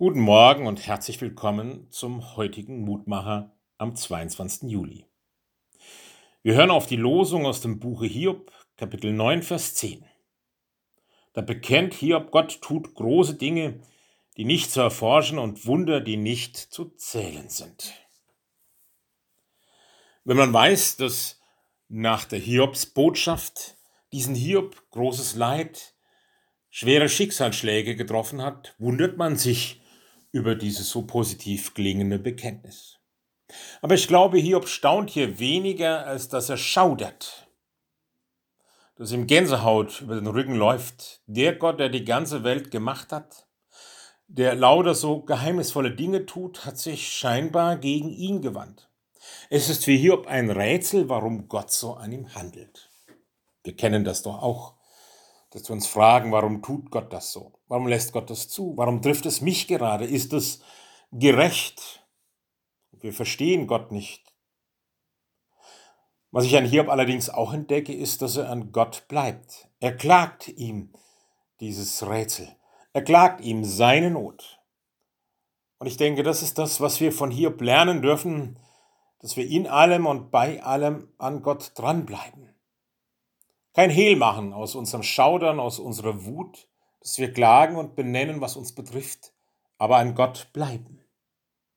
Guten Morgen und herzlich willkommen zum heutigen Mutmacher am 22. Juli. Wir hören auf die Losung aus dem Buche Hiob, Kapitel 9, Vers 10. Da bekennt Hiob, Gott tut große Dinge, die nicht zu erforschen und Wunder, die nicht zu zählen sind. Wenn man weiß, dass nach der Hiobs Botschaft diesen Hiob großes Leid, schwere Schicksalsschläge getroffen hat, wundert man sich, über dieses so positiv klingende Bekenntnis. Aber ich glaube, Hiob staunt hier weniger, als dass er schaudert, dass ihm Gänsehaut über den Rücken läuft. Der Gott, der die ganze Welt gemacht hat, der lauter so geheimnisvolle Dinge tut, hat sich scheinbar gegen ihn gewandt. Es ist für Hiob ein Rätsel, warum Gott so an ihm handelt. Wir kennen das doch auch dass wir uns fragen, warum tut Gott das so? Warum lässt Gott das zu? Warum trifft es mich gerade? Ist es gerecht? Wir verstehen Gott nicht. Was ich an Hiob allerdings auch entdecke, ist, dass er an Gott bleibt. Er klagt ihm dieses Rätsel. Er klagt ihm seine Not. Und ich denke, das ist das, was wir von Hiob lernen dürfen, dass wir in allem und bei allem an Gott dranbleiben. Kein Hehl machen aus unserem Schaudern, aus unserer Wut, dass wir klagen und benennen, was uns betrifft, aber an Gott bleiben.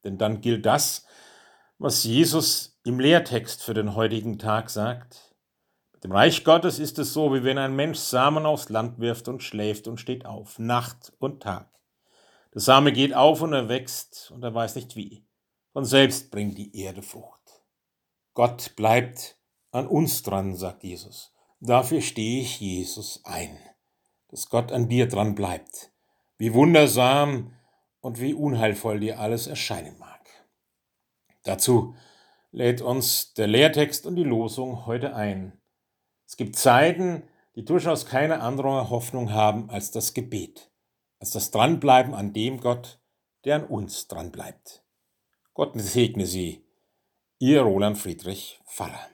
Denn dann gilt das, was Jesus im Lehrtext für den heutigen Tag sagt. Mit dem Reich Gottes ist es so, wie wenn ein Mensch Samen aufs Land wirft und schläft und steht auf, Nacht und Tag. Der Same geht auf und er wächst und er weiß nicht wie. Von selbst bringt die Erde Frucht. Gott bleibt an uns dran, sagt Jesus. Dafür stehe ich Jesus ein, dass Gott an dir dran bleibt, wie wundersam und wie unheilvoll dir alles erscheinen mag. Dazu lädt uns der Lehrtext und die Losung heute ein. Es gibt Zeiten, die durchaus keine andere Hoffnung haben als das Gebet, als das Dranbleiben an dem Gott, der an uns dranbleibt. Gott segne Sie, Ihr Roland Friedrich Pfarrer.